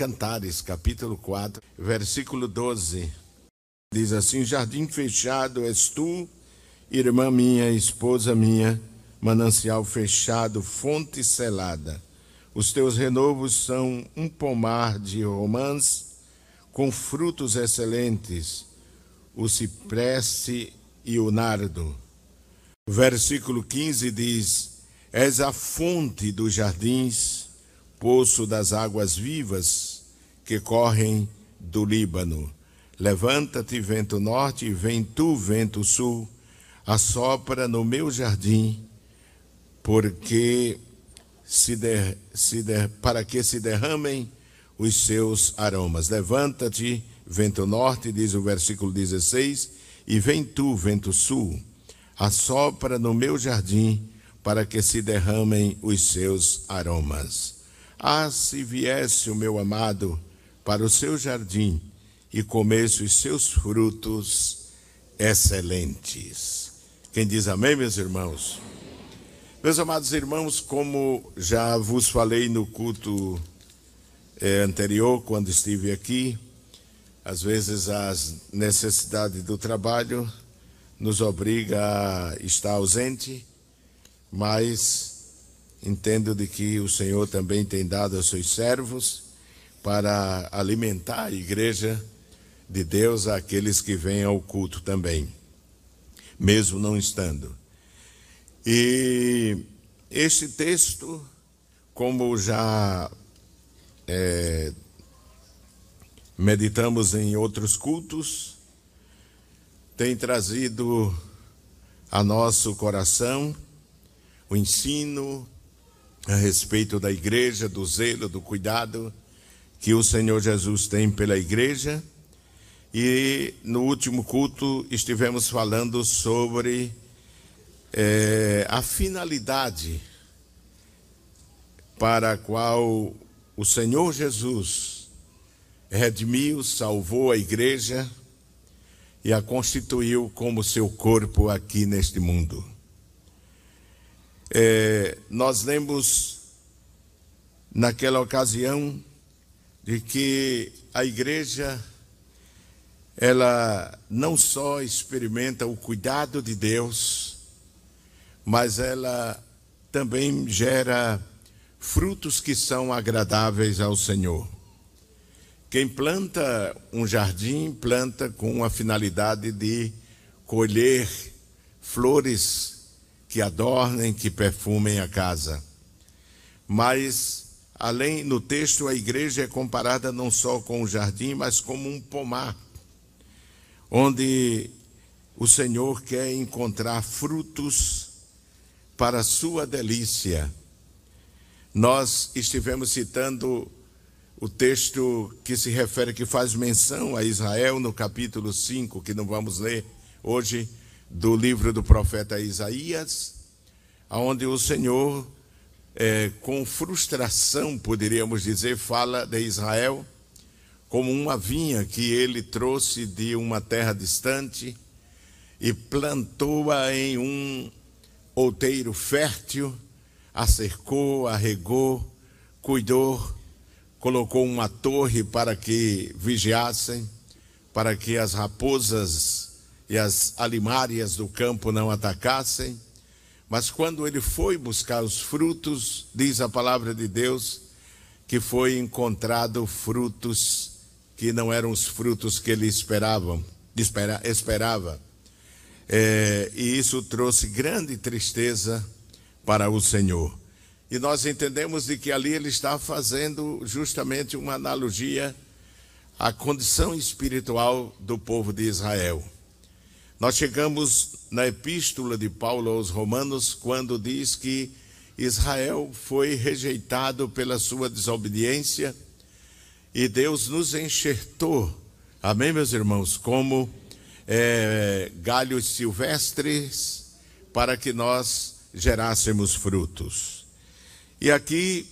Cantares, capítulo 4, versículo 12. Diz assim: Jardim fechado és tu, irmã minha, esposa minha, manancial fechado, fonte selada. Os teus renovos são um pomar de romãs com frutos excelentes, o cipreste e o nardo. Versículo 15 diz: És a fonte dos jardins, poço das águas vivas que correm do Líbano. Levanta-te, vento norte, e vem tu, vento sul, assopra no meu jardim, porque se, der, se der, para que se derramem os seus aromas. Levanta-te, vento norte, diz o versículo 16, e vem tu, vento sul, assopra no meu jardim, para que se derramem os seus aromas. Ah, se viesse o meu amado para o seu jardim e comesse os seus frutos excelentes. Quem diz amém, meus irmãos? Meus amados irmãos, como já vos falei no culto eh, anterior, quando estive aqui, às vezes as necessidades do trabalho nos obriga a estar ausente, mas Entendo de que o Senhor também tem dado aos seus servos para alimentar a igreja de Deus àqueles que vêm ao culto também, mesmo não estando. E este texto, como já é, meditamos em outros cultos, tem trazido a nosso coração o ensino, a respeito da igreja, do zelo, do cuidado que o Senhor Jesus tem pela igreja. E no último culto estivemos falando sobre é, a finalidade para a qual o Senhor Jesus redimiu, salvou a igreja e a constituiu como seu corpo aqui neste mundo. É, nós lemos naquela ocasião de que a igreja ela não só experimenta o cuidado de Deus, mas ela também gera frutos que são agradáveis ao Senhor. Quem planta um jardim, planta com a finalidade de colher flores que adornem, que perfumem a casa. Mas, além no texto, a igreja é comparada não só com o jardim, mas como um pomar, onde o Senhor quer encontrar frutos para sua delícia. Nós estivemos citando o texto que se refere, que faz menção a Israel no capítulo 5, que não vamos ler hoje, do livro do profeta Isaías, onde o Senhor, é, com frustração, poderíamos dizer, fala de Israel como uma vinha que ele trouxe de uma terra distante e plantou-a em um outeiro fértil, a cercou, a regou, cuidou, colocou uma torre para que vigiassem, para que as raposas e as alimárias do campo não atacassem. Mas quando ele foi buscar os frutos, diz a palavra de Deus, que foi encontrado frutos que não eram os frutos que ele esperavam, espera, esperava. É, e isso trouxe grande tristeza para o Senhor. E nós entendemos de que ali ele está fazendo justamente uma analogia à condição espiritual do povo de Israel. Nós chegamos na epístola de Paulo aos Romanos quando diz que Israel foi rejeitado pela sua desobediência e Deus nos enxertou, amém, meus irmãos, como é, galhos silvestres para que nós gerássemos frutos. E aqui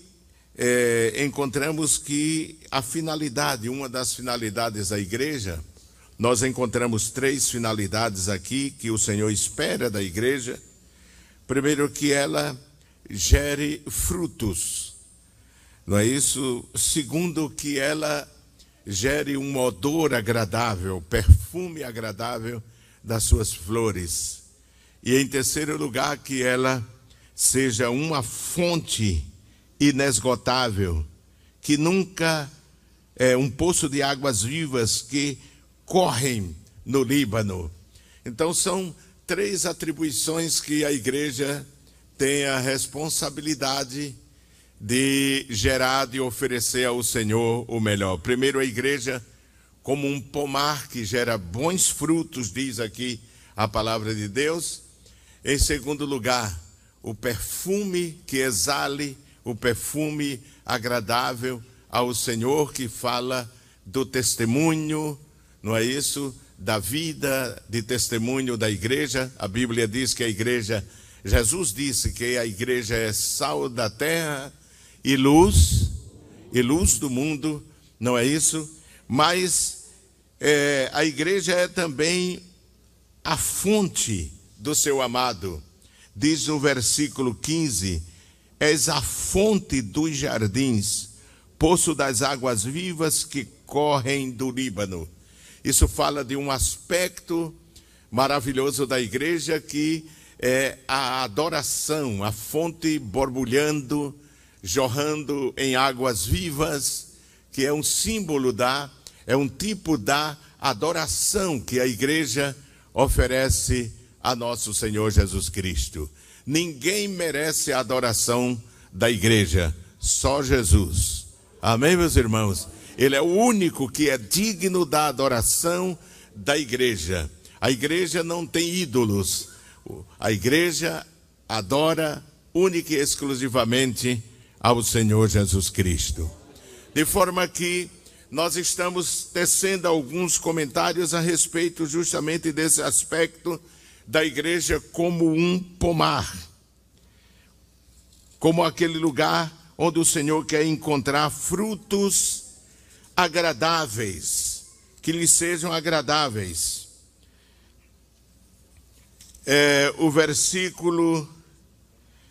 é, encontramos que a finalidade, uma das finalidades da igreja, nós encontramos três finalidades aqui que o Senhor espera da igreja. Primeiro, que ela gere frutos. não é isso? Segundo, que ela gere um odor agradável, perfume agradável das suas flores. E em terceiro lugar, que ela seja uma fonte inesgotável, que nunca é um poço de águas vivas que correm no Líbano. Então são três atribuições que a igreja tem a responsabilidade de gerar e oferecer ao Senhor o melhor. Primeiro, a igreja, como um pomar que gera bons frutos, diz aqui a palavra de Deus. Em segundo lugar, o perfume que exale, o perfume agradável ao Senhor, que fala do testemunho, não é isso? Da vida de testemunho da igreja. A Bíblia diz que a igreja, Jesus disse que a igreja é sal da terra e luz, e luz do mundo, não é isso? Mas é, a igreja é também a fonte do seu amado. Diz no versículo 15: És a fonte dos jardins, poço das águas vivas que correm do Líbano. Isso fala de um aspecto maravilhoso da igreja que é a adoração, a fonte borbulhando, jorrando em águas vivas, que é um símbolo da, é um tipo da adoração que a igreja oferece a nosso Senhor Jesus Cristo. Ninguém merece a adoração da igreja, só Jesus. Amém, meus irmãos? Ele é o único que é digno da adoração da igreja. A igreja não tem ídolos. A igreja adora única e exclusivamente ao Senhor Jesus Cristo. De forma que nós estamos tecendo alguns comentários a respeito justamente desse aspecto da igreja como um pomar, como aquele lugar onde o Senhor quer encontrar frutos agradáveis, que lhe sejam agradáveis. É, o versículo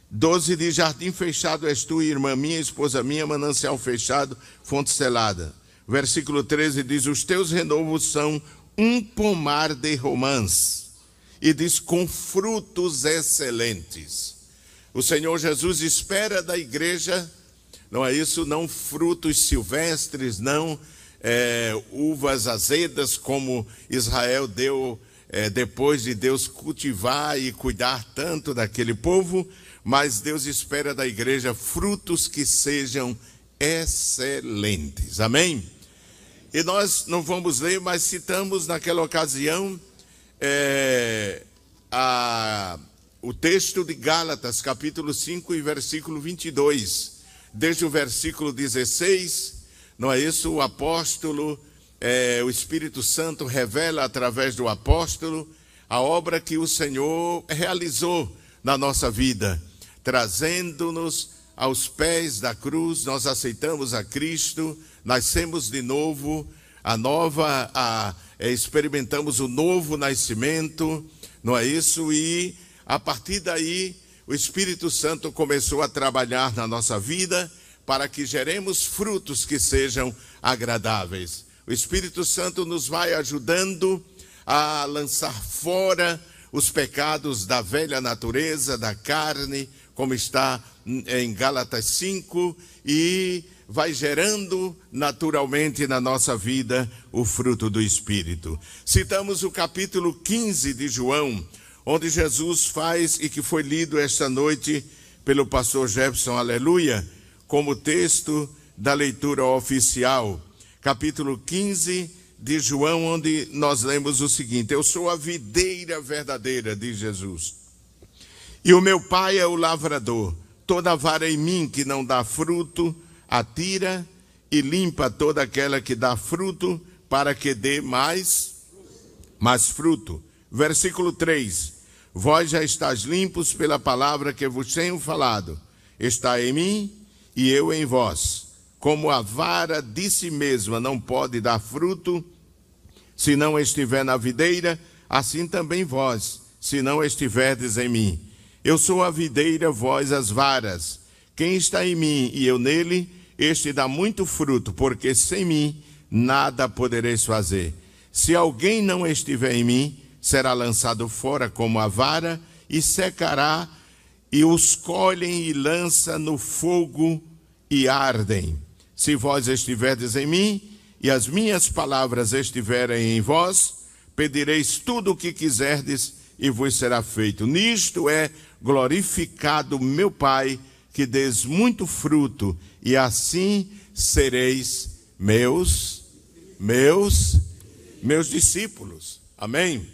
12 diz: Jardim fechado és tu, irmã minha, esposa minha, manancial fechado, fonte selada. Versículo 13 diz: Os teus renovos são um pomar de romãs. E diz: com frutos excelentes. O Senhor Jesus espera da igreja, não é isso? Não frutos silvestres, não é, uvas azedas, como Israel deu é, depois de Deus cultivar e cuidar tanto daquele povo mas Deus espera da igreja frutos que sejam excelentes. Amém? E nós não vamos ler, mas citamos naquela ocasião é, a, o texto de Gálatas, capítulo 5 e versículo 22. Desde o versículo 16, não é isso? O apóstolo, é, o Espírito Santo revela através do apóstolo a obra que o Senhor realizou na nossa vida trazendo-nos aos pés da cruz, nós aceitamos a Cristo, nascemos de novo, a nova, a, é, experimentamos o novo nascimento, não é isso? E a partir daí, o Espírito Santo começou a trabalhar na nossa vida para que geremos frutos que sejam agradáveis. O Espírito Santo nos vai ajudando a lançar fora os pecados da velha natureza, da carne, como está em Gálatas 5, e vai gerando naturalmente na nossa vida o fruto do Espírito. Citamos o capítulo 15 de João, onde Jesus faz e que foi lido esta noite pelo pastor Jefferson, aleluia, como texto da leitura oficial. Capítulo 15 de João, onde nós lemos o seguinte: Eu sou a videira verdadeira, diz Jesus e o meu pai é o lavrador. Toda vara em mim que não dá fruto, atira e limpa toda aquela que dá fruto, para que dê mais, mais fruto. Versículo 3: Vós já estáis limpos pela palavra que vos tenho falado. Está em mim e eu em vós. Como a vara de si mesma não pode dar fruto, se não estiver na videira, assim também vós, se não estiverdes em mim. Eu sou a videira, vós as varas. Quem está em mim e eu nele, este dá muito fruto, porque sem mim nada podereis fazer. Se alguém não estiver em mim, será lançado fora como a vara e secará, e os colhem e lança no fogo e ardem. Se vós estiverdes em mim e as minhas palavras estiverem em vós, pedireis tudo o que quiserdes e vos será feito. Nisto é glorificado meu Pai, que des muito fruto, e assim sereis meus, meus, meus discípulos. Amém?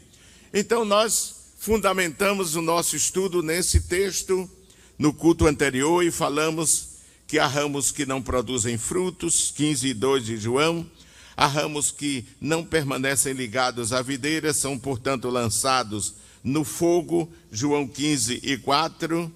Então nós fundamentamos o nosso estudo nesse texto no culto anterior e falamos que há ramos que não produzem frutos, 15 e 2 de João, há ramos que não permanecem ligados à videira, são portanto lançados no fogo, João 15 e 4.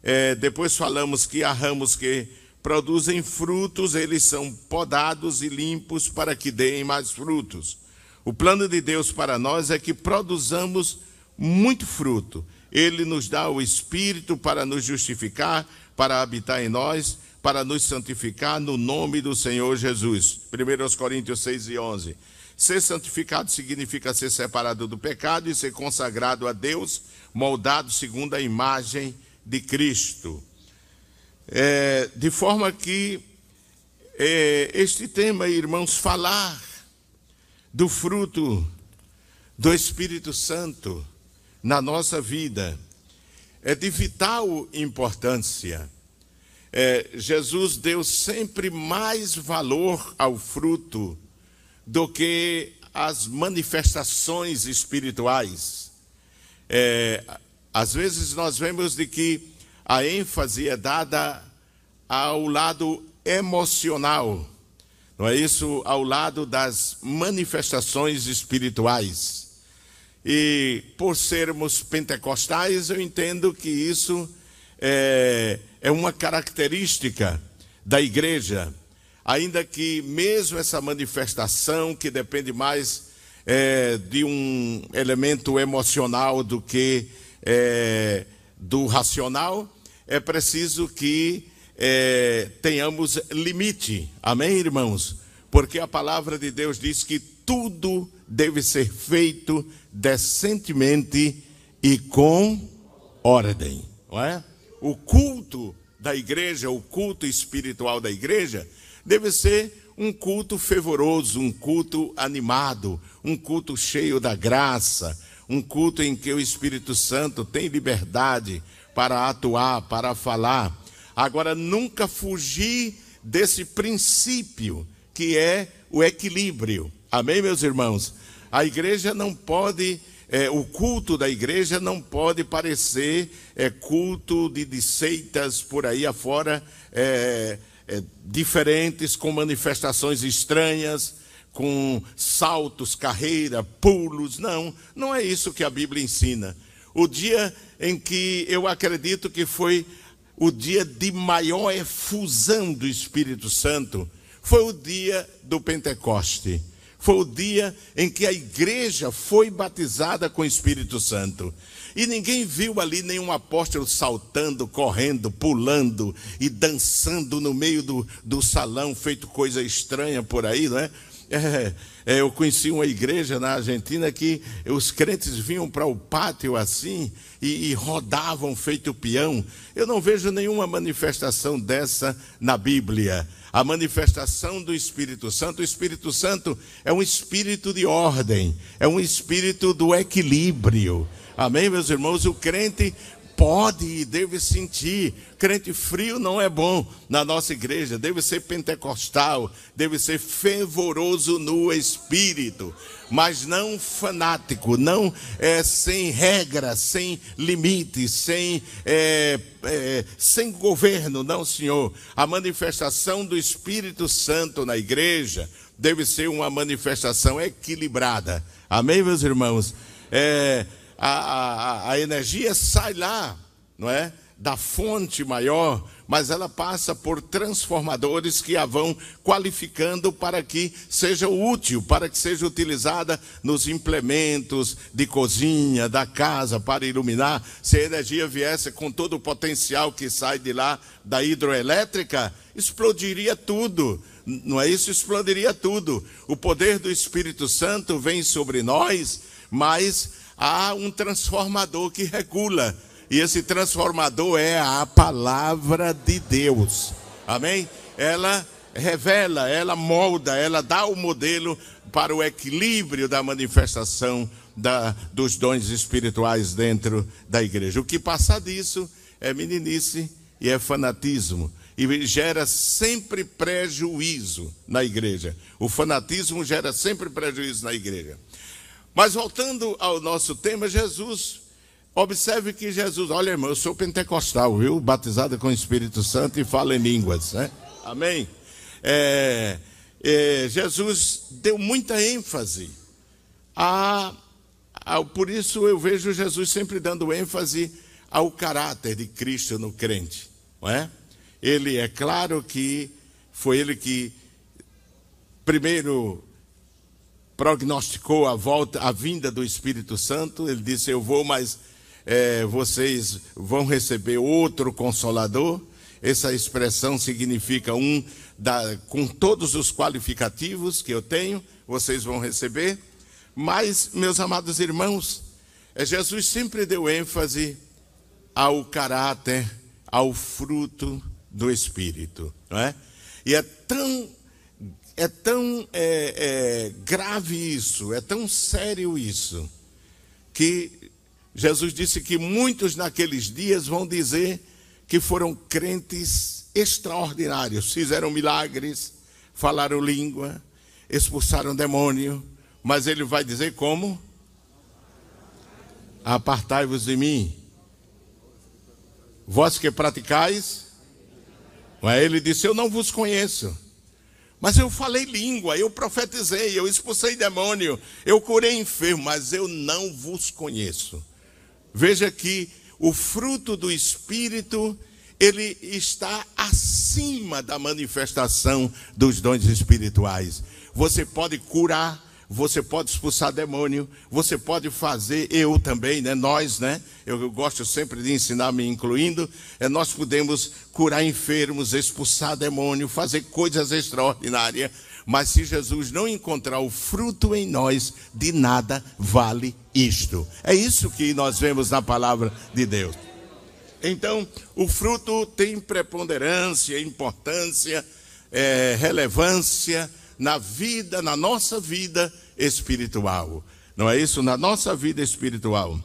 É, depois falamos que há ramos que produzem frutos, eles são podados e limpos para que deem mais frutos. O plano de Deus para nós é que produzamos muito fruto. Ele nos dá o Espírito para nos justificar, para habitar em nós, para nos santificar no nome do Senhor Jesus. 1 Coríntios 6 e 11. Ser santificado significa ser separado do pecado e ser consagrado a Deus, moldado segundo a imagem de Cristo. É, de forma que é, este tema, irmãos, falar do fruto do Espírito Santo na nossa vida é de vital importância. É, Jesus deu sempre mais valor ao fruto do que as manifestações espirituais. É, às vezes nós vemos de que a ênfase é dada ao lado emocional, não é isso? Ao lado das manifestações espirituais. E por sermos pentecostais, eu entendo que isso é, é uma característica da igreja ainda que mesmo essa manifestação que depende mais é, de um elemento emocional do que é, do racional, é preciso que é, tenhamos limite. Amém, irmãos? Porque a palavra de Deus diz que tudo deve ser feito decentemente e com ordem, não é? O culto da igreja, o culto espiritual da igreja, deve ser um culto fervoroso, um culto animado, um culto cheio da graça, um culto em que o Espírito Santo tem liberdade para atuar, para falar. Agora, nunca fugir desse princípio que é o equilíbrio. Amém, meus irmãos? A igreja não pode, é, o culto da igreja não pode parecer é, culto de, de seitas por aí afora. É, é, diferentes, com manifestações estranhas, com saltos, carreira, pulos. Não, não é isso que a Bíblia ensina. O dia em que eu acredito que foi o dia de maior efusão do Espírito Santo foi o dia do Pentecoste. Foi o dia em que a igreja foi batizada com o Espírito Santo. E ninguém viu ali nenhum apóstolo saltando, correndo, pulando e dançando no meio do, do salão, feito coisa estranha por aí, não é? É, é, eu conheci uma igreja na Argentina que os crentes vinham para o pátio assim e, e, rodavam feito peão. Eu não vejo nenhuma manifestação dessa na Bíblia. A manifestação do Espírito Santo, o Espírito Santo é um espírito de ordem, é um espírito do equilíbrio. Amém, meus irmãos? O crente pode e deve sentir. Crente frio não é bom na nossa igreja, deve ser pentecostal, deve ser fervoroso no espírito, mas não fanático, não é, sem regra, sem limites, sem, é, é, sem governo, não, Senhor. A manifestação do Espírito Santo na igreja deve ser uma manifestação equilibrada. Amém, meus irmãos? É a, a, a energia sai lá, não é? da fonte maior, mas ela passa por transformadores que a vão qualificando para que seja útil, para que seja utilizada nos implementos de cozinha, da casa, para iluminar. Se a energia viesse com todo o potencial que sai de lá da hidroelétrica, explodiria tudo. Não é isso? Explodiria tudo. O poder do Espírito Santo vem sobre nós, mas há um transformador que regula e esse transformador é a palavra de Deus. Amém? Ela revela, ela molda, ela dá o modelo para o equilíbrio da manifestação da, dos dons espirituais dentro da igreja. O que passa disso é meninice e é fanatismo. E gera sempre prejuízo na igreja. O fanatismo gera sempre prejuízo na igreja. Mas voltando ao nosso tema, Jesus Observe que Jesus, olha irmão, eu sou pentecostal, viu? Batizado com o Espírito Santo e falo em línguas, né? Amém? É, é, Jesus deu muita ênfase a, a, por isso eu vejo Jesus sempre dando ênfase ao caráter de Cristo no crente, não é? Ele é claro que foi ele que primeiro prognosticou a volta, a vinda do Espírito Santo. Ele disse: "Eu vou, mas é, vocês vão receber outro consolador. Essa expressão significa um da, com todos os qualificativos que eu tenho, vocês vão receber. Mas, meus amados irmãos, é, Jesus sempre deu ênfase ao caráter, ao fruto do Espírito, não é? E é tão é tão é, é, grave isso, é tão sério isso, que Jesus disse que muitos naqueles dias vão dizer que foram crentes extraordinários, fizeram milagres, falaram língua, expulsaram demônio, mas ele vai dizer como? Apartai-vos de mim, vós que praticais. Mas ele disse: Eu não vos conheço. Mas eu falei língua, eu profetizei, eu expulsei demônio, eu curei enfermo, mas eu não vos conheço. Veja que o fruto do Espírito, ele está acima da manifestação dos dons espirituais. Você pode curar, você pode expulsar demônio, você pode fazer, eu também, né? Nós, né? Eu, eu gosto sempre de ensinar, me incluindo, é, nós podemos curar enfermos, expulsar demônio, fazer coisas extraordinárias, mas se Jesus não encontrar o fruto em nós, de nada vale isto. É isso que nós vemos na palavra de Deus. Então, o fruto tem preponderância, importância, é, relevância na vida, na nossa vida espiritual. Não é isso? Na nossa vida espiritual.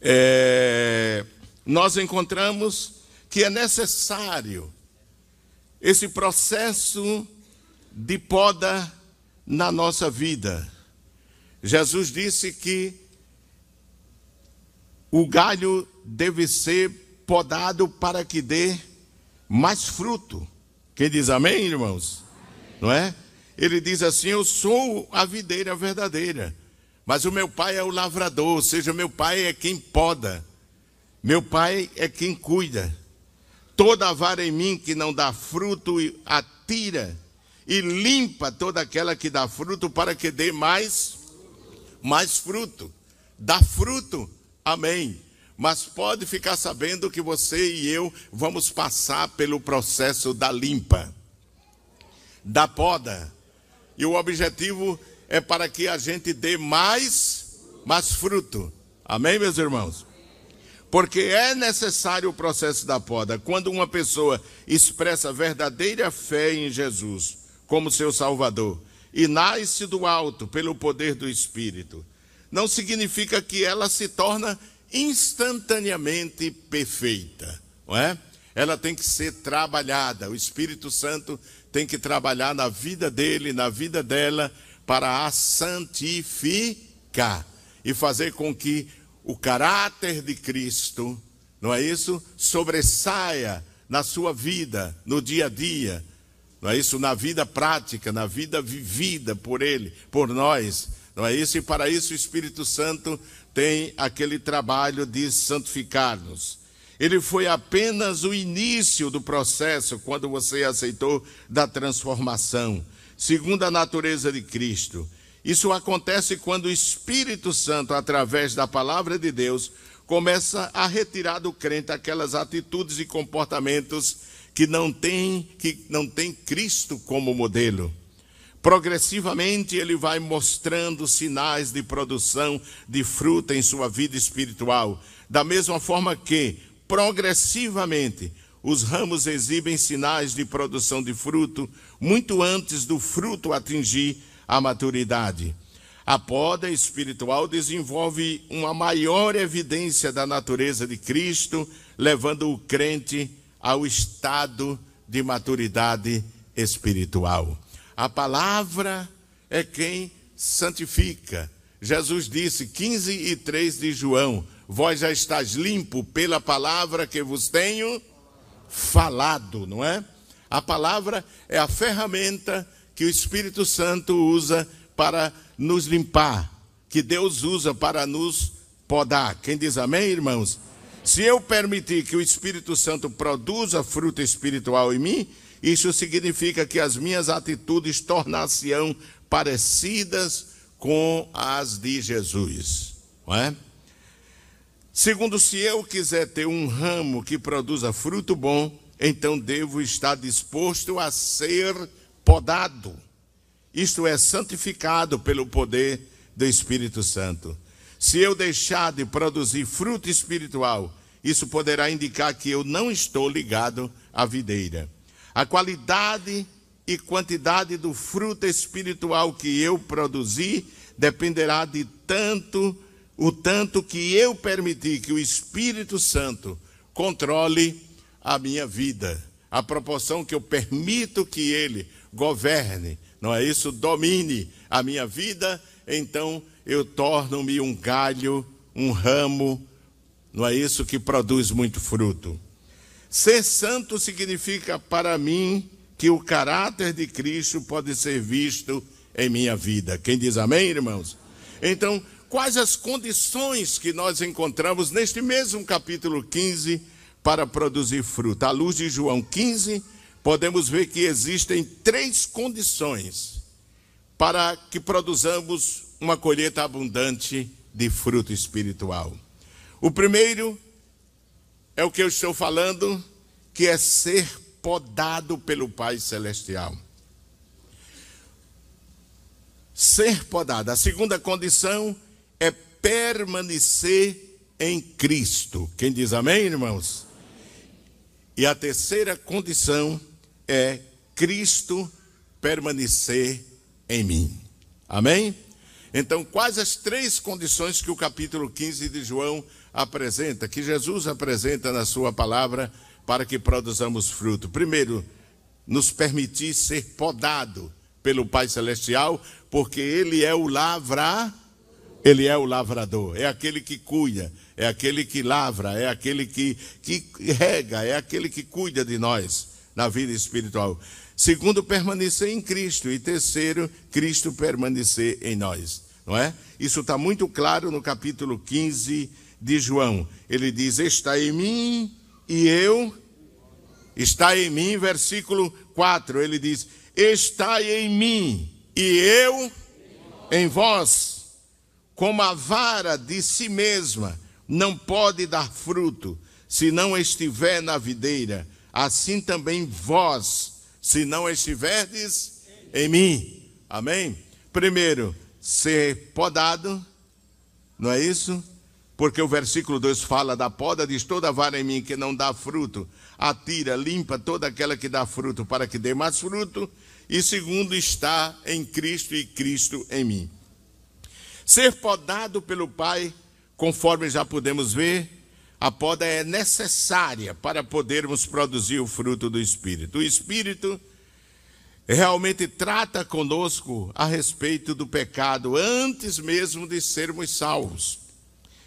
É, nós encontramos que é necessário esse processo de poda na nossa vida. Jesus disse que o galho deve ser podado para que dê mais fruto. Quem diz amém, irmãos? Não é? Ele diz assim: Eu sou a videira verdadeira, mas o meu pai é o lavrador, ou seja, meu pai é quem poda, meu pai é quem cuida. Toda vara em mim que não dá fruto, atira e limpa toda aquela que dá fruto para que dê mais mais fruto. Dá fruto. Amém. Mas pode ficar sabendo que você e eu vamos passar pelo processo da limpa, da poda. E o objetivo é para que a gente dê mais mais fruto. Amém, meus irmãos? Porque é necessário o processo da poda. Quando uma pessoa expressa verdadeira fé em Jesus, como seu Salvador e nasce do alto pelo poder do Espírito, não significa que ela se torna instantaneamente perfeita, não é? Ela tem que ser trabalhada. O Espírito Santo tem que trabalhar na vida dele, na vida dela, para a santificar e fazer com que o caráter de Cristo, não é isso? Sobressaia na sua vida, no dia a dia, não é isso? Na vida prática, na vida vivida por Ele, por nós. Não é isso? E para isso o Espírito Santo tem aquele trabalho de santificar-nos. Ele foi apenas o início do processo quando você aceitou da transformação, segundo a natureza de Cristo. Isso acontece quando o Espírito Santo, através da palavra de Deus, começa a retirar do crente aquelas atitudes e comportamentos que não têm que não tem Cristo como modelo. Progressivamente ele vai mostrando sinais de produção de fruta em sua vida espiritual, da mesma forma que progressivamente os ramos exibem sinais de produção de fruto muito antes do fruto atingir a maturidade. A poda espiritual desenvolve uma maior evidência da natureza de Cristo, levando o crente ao estado de maturidade espiritual. A palavra é quem santifica. Jesus disse, 15 e 3 de João: Vós já estáis limpo pela palavra que vos tenho falado, não é? A palavra é a ferramenta que o Espírito Santo usa para nos limpar, que Deus usa para nos podar. Quem diz amém, irmãos? Se eu permitir que o Espírito Santo produza fruto espiritual em mim, isso significa que as minhas atitudes tornar-se-ão parecidas com as de Jesus, não é? Segundo, se eu quiser ter um ramo que produza fruto bom, então devo estar disposto a ser podado, isto é, santificado pelo poder do Espírito Santo. Se eu deixar de produzir fruto espiritual, isso poderá indicar que eu não estou ligado à videira. A qualidade e quantidade do fruto espiritual que eu produzir dependerá de tanto o tanto que eu permitir que o Espírito Santo controle a minha vida, a proporção que eu permito que ele governe, não é isso? Domine a minha vida, então eu torno-me um galho, um ramo, não é isso que produz muito fruto. Ser santo significa para mim que o caráter de Cristo pode ser visto em minha vida. Quem diz amém, irmãos? Então, quais as condições que nós encontramos neste mesmo capítulo 15 para produzir fruto? À luz de João 15, podemos ver que existem três condições para que produzamos uma colheita abundante de fruto espiritual. O primeiro é o que eu estou falando, que é ser podado pelo Pai Celestial. Ser podado. A segunda condição é permanecer em Cristo. Quem diz amém, irmãos? E a terceira condição é Cristo permanecer em mim. Amém? Então, quais as três condições que o capítulo 15 de João apresenta, que Jesus apresenta na sua palavra para que produzamos fruto? Primeiro, nos permitir ser podado pelo Pai Celestial, porque Ele é o lavra, Ele é o lavrador, é aquele que cuida, é aquele que lavra, é aquele que, que rega, é aquele que cuida de nós na vida espiritual. Segundo, permanecer em Cristo. E terceiro, Cristo permanecer em nós. Não é? Isso está muito claro no capítulo 15 de João. Ele diz: Está em mim e eu. Está em mim, versículo 4. Ele diz: Está em mim e eu em vós. Como a vara de si mesma não pode dar fruto se não estiver na videira, assim também vós se não estiverdes em mim. Amém? Primeiro, ser podado, não é isso? Porque o versículo 2 fala da poda, diz: toda vara em mim que não dá fruto, atira, limpa toda aquela que dá fruto, para que dê mais fruto. E segundo, está em Cristo e Cristo em mim. Ser podado pelo Pai, conforme já podemos ver, a poda é necessária para podermos produzir o fruto do Espírito. O Espírito realmente trata conosco a respeito do pecado antes mesmo de sermos salvos.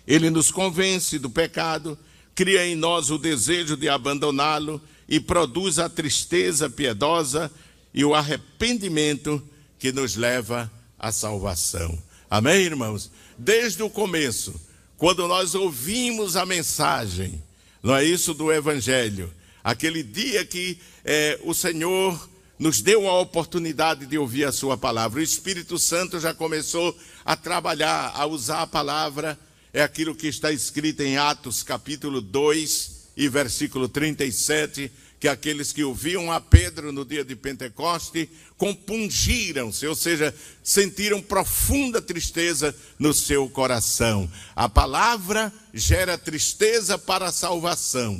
Ele nos convence do pecado, cria em nós o desejo de abandoná-lo e produz a tristeza piedosa e o arrependimento que nos leva à salvação. Amém, irmãos? Desde o começo quando nós ouvimos a mensagem, Não é isso do Evangelho? Aquele dia que é, o Senhor nos deu a oportunidade de ouvir a Sua palavra. O Espírito Santo já começou a trabalhar, a usar a palavra. É aquilo que está escrito em Atos capítulo 2 e versículo 37 que aqueles que ouviam a Pedro no dia de Pentecoste compungiram-se, ou seja, sentiram profunda tristeza no seu coração. A palavra gera tristeza para a salvação,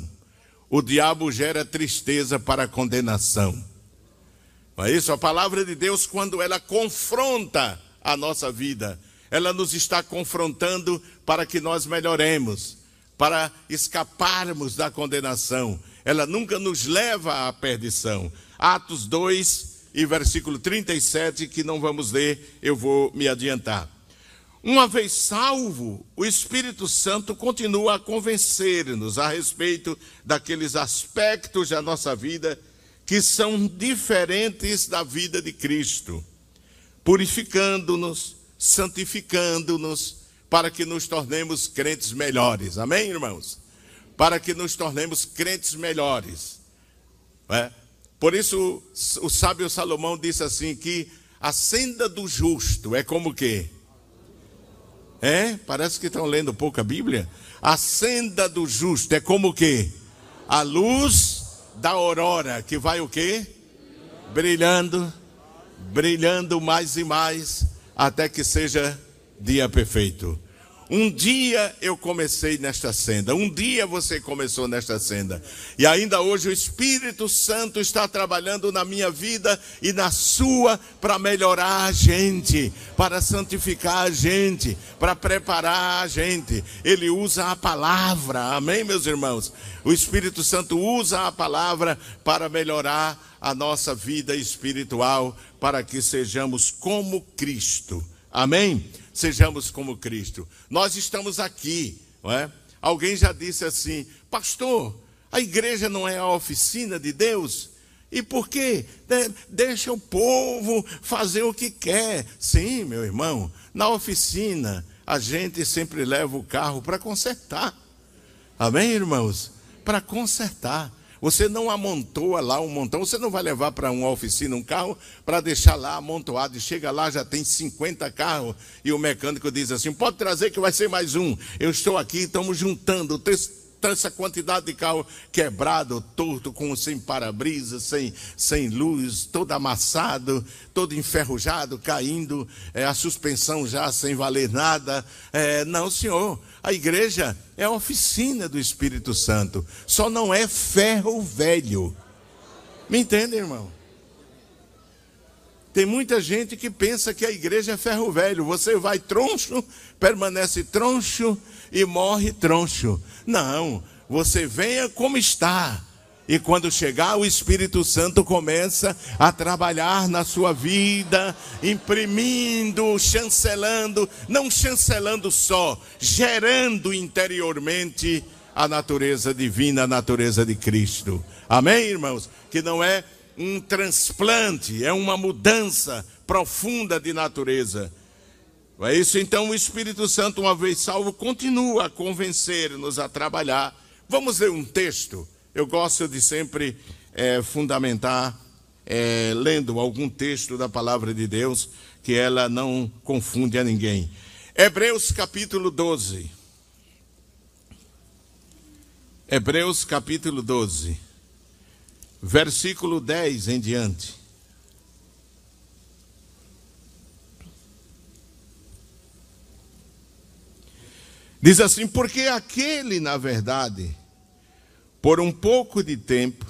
o diabo gera tristeza para a condenação. Não é isso? A palavra de Deus, quando ela confronta a nossa vida, ela nos está confrontando para que nós melhoremos, para escaparmos da condenação ela nunca nos leva à perdição. Atos 2 e versículo 37, que não vamos ler, eu vou me adiantar. Uma vez salvo, o Espírito Santo continua a convencer-nos a respeito daqueles aspectos da nossa vida que são diferentes da vida de Cristo, purificando-nos, santificando-nos, para que nos tornemos crentes melhores. Amém, irmãos? Para que nos tornemos crentes melhores. É? Por isso, o sábio Salomão disse assim: que a senda do justo é como o quê? É? Parece que estão lendo pouca Bíblia. A senda do justo é como o quê? A luz da aurora, que vai o quê? Brilhando, brilhando mais e mais, até que seja dia perfeito. Um dia eu comecei nesta senda, um dia você começou nesta senda, e ainda hoje o Espírito Santo está trabalhando na minha vida e na sua para melhorar a gente, para santificar a gente, para preparar a gente. Ele usa a palavra, amém, meus irmãos? O Espírito Santo usa a palavra para melhorar a nossa vida espiritual, para que sejamos como Cristo, amém? Sejamos como Cristo. Nós estamos aqui, não é? Alguém já disse assim, pastor, a igreja não é a oficina de Deus? E por quê? De deixa o povo fazer o que quer. Sim, meu irmão, na oficina a gente sempre leva o carro para consertar. Amém, irmãos? Para consertar. Você não amontoa lá um montão, você não vai levar para uma oficina um carro para deixar lá amontoado. E chega lá, já tem 50 carros, e o mecânico diz assim: pode trazer que vai ser mais um. Eu estou aqui, estamos juntando essa quantidade de carro quebrado, torto, com sem para-brisa, sem, sem luz, todo amassado, todo enferrujado, caindo, é, a suspensão já sem valer nada. É, não, senhor, a igreja é a oficina do Espírito Santo, só não é ferro velho. Me entende, irmão? Tem muita gente que pensa que a igreja é ferro velho. Você vai troncho, permanece troncho e morre troncho. Não, você venha como está. E quando chegar, o Espírito Santo começa a trabalhar na sua vida, imprimindo, chancelando, não chancelando só, gerando interiormente a natureza divina, a natureza de Cristo. Amém, irmãos? Que não é um transplante, é uma mudança profunda de natureza. É isso então o Espírito Santo, uma vez salvo, continua a convencer-nos a trabalhar. Vamos ler um texto. Eu gosto de sempre é, fundamentar, é, lendo algum texto da palavra de Deus, que ela não confunde a ninguém. Hebreus capítulo 12. Hebreus capítulo 12 versículo 10 em diante. Diz assim: Porque aquele, na verdade, por um pouco de tempo,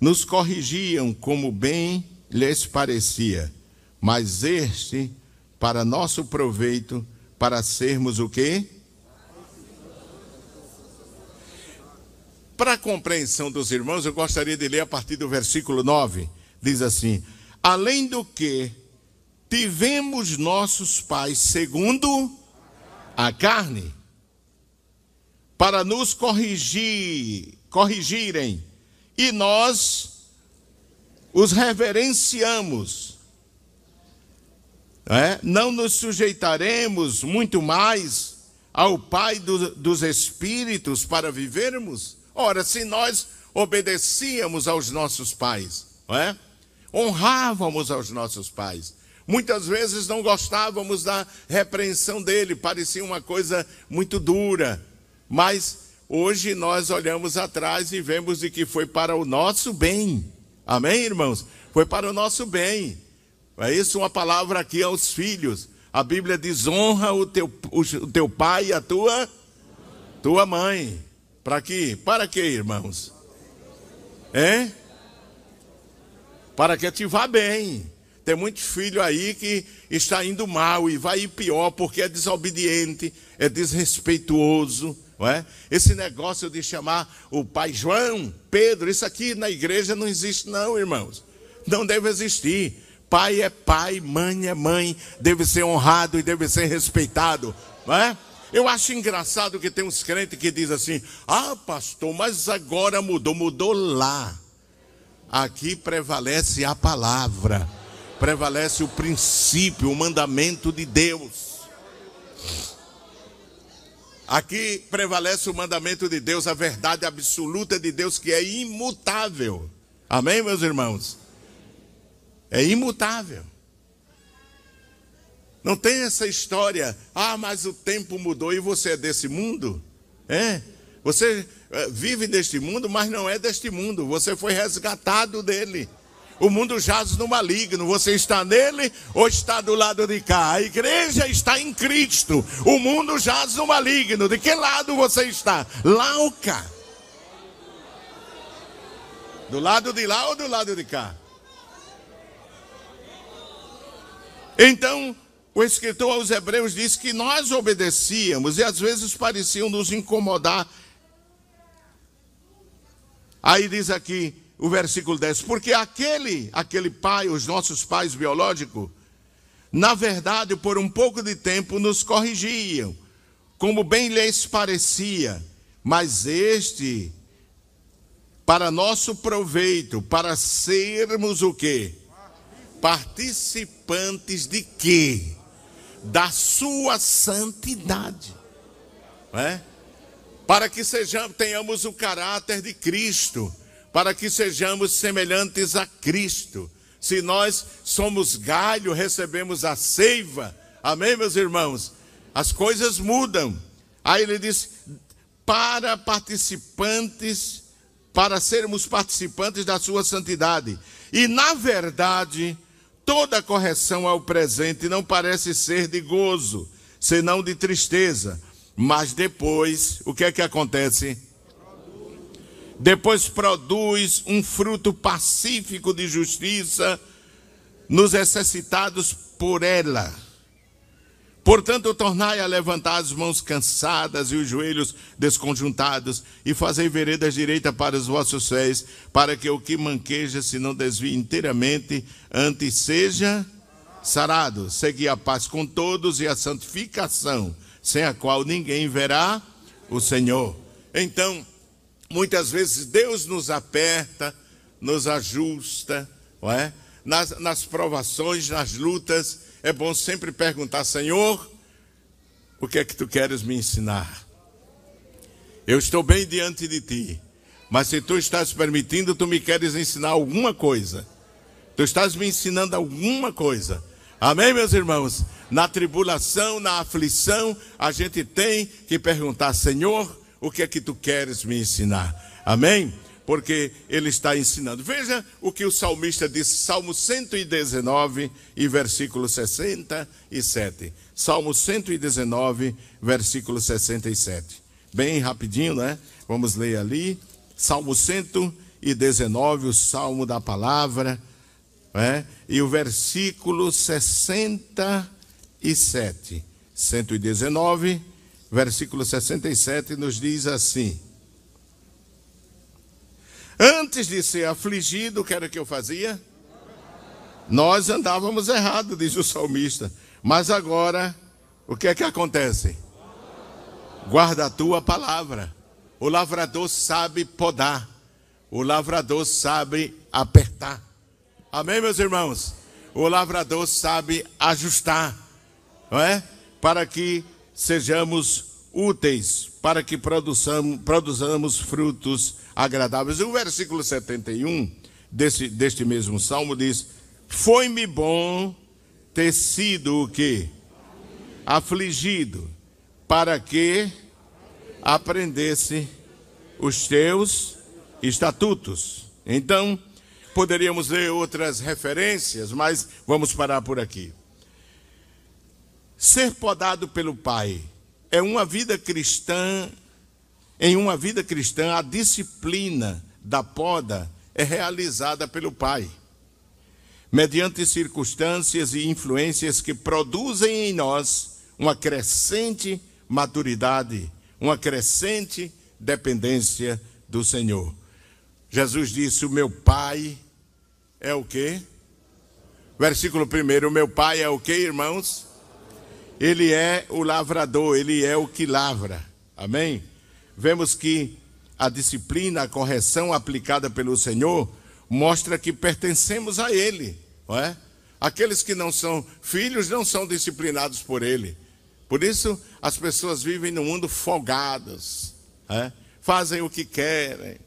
nos corrigiam como bem lhes parecia, mas este, para nosso proveito, para sermos o quê? Para a compreensão dos irmãos, eu gostaria de ler a partir do versículo 9. Diz assim: Além do que tivemos nossos pais segundo a carne, para nos corrigir, corrigirem, e nós os reverenciamos. É? Não nos sujeitaremos muito mais ao Pai do, dos Espíritos para vivermos? Ora, se nós obedecíamos aos nossos pais, não é? honrávamos aos nossos pais, muitas vezes não gostávamos da repreensão dele, parecia uma coisa muito dura, mas hoje nós olhamos atrás e vemos de que foi para o nosso bem. Amém, irmãos? Foi para o nosso bem. É isso uma palavra aqui aos filhos. A Bíblia diz: honra o teu, o teu pai e a tua, tua mãe. Para quê? Para quê, irmãos? É? Para que vá bem. Tem muito filho aí que está indo mal e vai ir pior porque é desobediente, é desrespeituoso. Não é? Esse negócio de chamar o pai João, Pedro, isso aqui na igreja não existe, não, irmãos. Não deve existir. Pai é pai, mãe é mãe, deve ser honrado e deve ser respeitado, não é? Eu acho engraçado que tem uns crentes que dizem assim: ah, pastor, mas agora mudou, mudou lá. Aqui prevalece a palavra, prevalece o princípio, o mandamento de Deus. Aqui prevalece o mandamento de Deus, a verdade absoluta de Deus que é imutável. Amém, meus irmãos? É imutável. Não tem essa história, ah, mas o tempo mudou e você é desse mundo? É. Você eh, vive neste mundo, mas não é deste mundo. Você foi resgatado dele. O mundo jaz no maligno. Você está nele ou está do lado de cá? A igreja está em Cristo. O mundo jaz no maligno. De que lado você está? Lá ou cá? Do lado de lá ou do lado de cá? Então, o escritor aos Hebreus diz que nós obedecíamos e às vezes pareciam nos incomodar. Aí diz aqui o versículo 10: Porque aquele, aquele pai, os nossos pais biológicos, na verdade, por um pouco de tempo nos corrigiam, como bem lhes parecia, mas este, para nosso proveito, para sermos o quê? participantes de quê? Da sua santidade. É? Para que sejamos, tenhamos o caráter de Cristo, para que sejamos semelhantes a Cristo. Se nós somos galho, recebemos a seiva. Amém, meus irmãos? As coisas mudam. Aí ele diz: para participantes, para sermos participantes da sua santidade. E na verdade, Toda correção ao presente não parece ser de gozo, senão de tristeza. Mas depois, o que é que acontece? Depois produz um fruto pacífico de justiça nos necessitados por ela. Portanto, tornai a levantar as mãos cansadas e os joelhos desconjuntados, e fazei veredas direita para os vossos pés, para que o que manqueja se não desvie inteiramente, antes seja sarado. Segui a paz com todos e a santificação, sem a qual ninguém verá o Senhor. Então, muitas vezes Deus nos aperta, nos ajusta, não é? nas, nas provações, nas lutas, é bom sempre perguntar: Senhor, o que é que tu queres me ensinar? Eu estou bem diante de ti, mas se tu estás permitindo, tu me queres ensinar alguma coisa. Tu estás me ensinando alguma coisa. Amém, meus irmãos? Na tribulação, na aflição, a gente tem que perguntar: Senhor, o que é que tu queres me ensinar? Amém? Porque ele está ensinando. Veja o que o salmista disse, Salmo 119 e versículo 67. Salmo 119, versículo 67. Bem rapidinho, né? Vamos ler ali. Salmo 119, o salmo da palavra, né? e o versículo 67. 119, versículo 67 nos diz assim: Antes de ser afligido, o que era que eu fazia? Nós andávamos errado, diz o salmista. Mas agora, o que é que acontece? Guarda a tua palavra. O lavrador sabe podar. O lavrador sabe apertar. Amém, meus irmãos? O lavrador sabe ajustar, não é? Para que sejamos úteis para que produzamos, produzamos frutos agradáveis. O versículo 71 desse, deste mesmo salmo diz: Foi-me bom ter sido o que? Afligido, para que aprendesse os teus estatutos. Então, poderíamos ler outras referências, mas vamos parar por aqui. Ser podado pelo Pai é uma vida cristã, em uma vida cristã, a disciplina da poda é realizada pelo Pai, mediante circunstâncias e influências que produzem em nós uma crescente maturidade, uma crescente dependência do Senhor. Jesus disse: O meu Pai é o quê? Versículo 1: O meu Pai é o quê, irmãos? Ele é o lavrador, ele é o que lavra. Amém? Vemos que a disciplina, a correção aplicada pelo Senhor mostra que pertencemos a Ele, não é? Aqueles que não são filhos não são disciplinados por Ele. Por isso as pessoas vivem no mundo folgadas, é? fazem o que querem,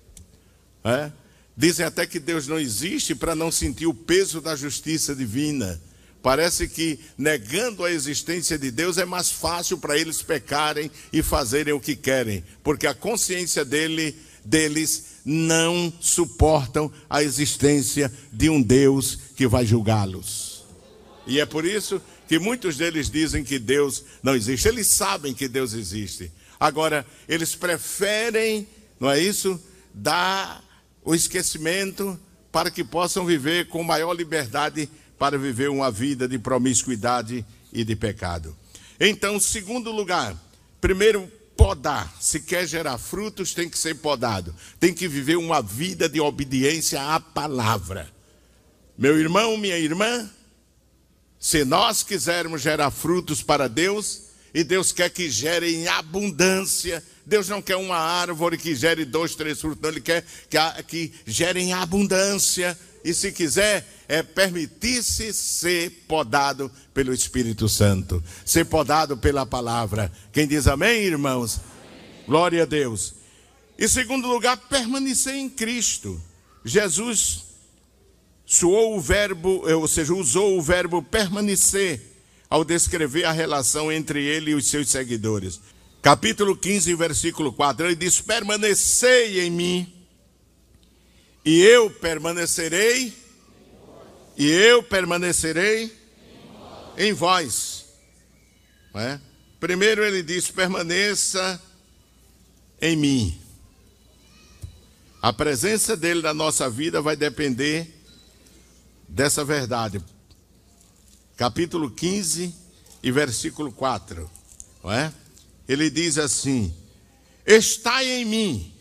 é? dizem até que Deus não existe para não sentir o peso da justiça divina. Parece que negando a existência de Deus é mais fácil para eles pecarem e fazerem o que querem, porque a consciência dele, deles não suportam a existência de um Deus que vai julgá-los. E é por isso que muitos deles dizem que Deus não existe. Eles sabem que Deus existe. Agora, eles preferem, não é isso, dar o esquecimento para que possam viver com maior liberdade para viver uma vida de promiscuidade e de pecado. Então, segundo lugar, primeiro podar. Se quer gerar frutos, tem que ser podado. Tem que viver uma vida de obediência à palavra. Meu irmão, minha irmã, se nós quisermos gerar frutos para Deus, e Deus quer que gere em abundância, Deus não quer uma árvore que gere dois, três frutos, não, Ele quer que, que gere em abundância e se quiser, é permitir-se ser podado pelo Espírito Santo, ser podado pela palavra. Quem diz amém, irmãos? Amém. Glória a Deus. Em segundo lugar, permanecer em Cristo. Jesus soou o verbo, ou seja, usou o verbo permanecer ao descrever a relação entre ele e os seus seguidores. Capítulo 15, versículo 4, ele diz: Permanecei em mim e eu permanecerei, e eu permanecerei em vós. É? Primeiro ele diz: permaneça em mim. A presença dele na nossa vida vai depender dessa verdade. Capítulo 15 e versículo 4. Não é? Ele diz assim: Estai em mim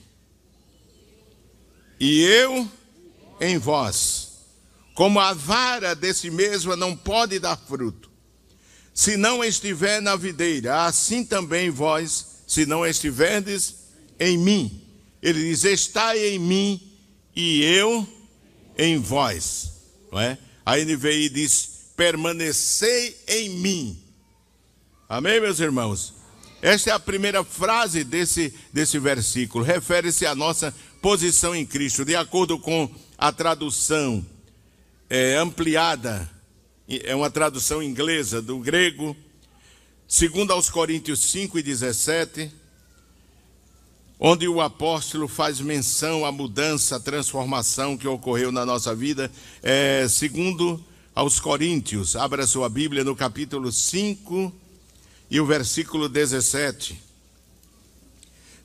e eu em vós. Como a vara desse mesmo não pode dar fruto, se não estiver na videira, assim também vós, se não estiverdes em mim. Ele diz: Estai em mim e eu em vós. Não é? A NVI diz: Permanecei em mim. Amém, meus irmãos? Esta é a primeira frase desse, desse versículo. Refere-se à nossa posição em Cristo, de acordo com a tradução é, ampliada, é uma tradução inglesa do grego, segundo aos Coríntios 5 e 17, onde o apóstolo faz menção à mudança, à transformação que ocorreu na nossa vida, é, segundo aos Coríntios, abra sua Bíblia no capítulo 5 e o versículo 17.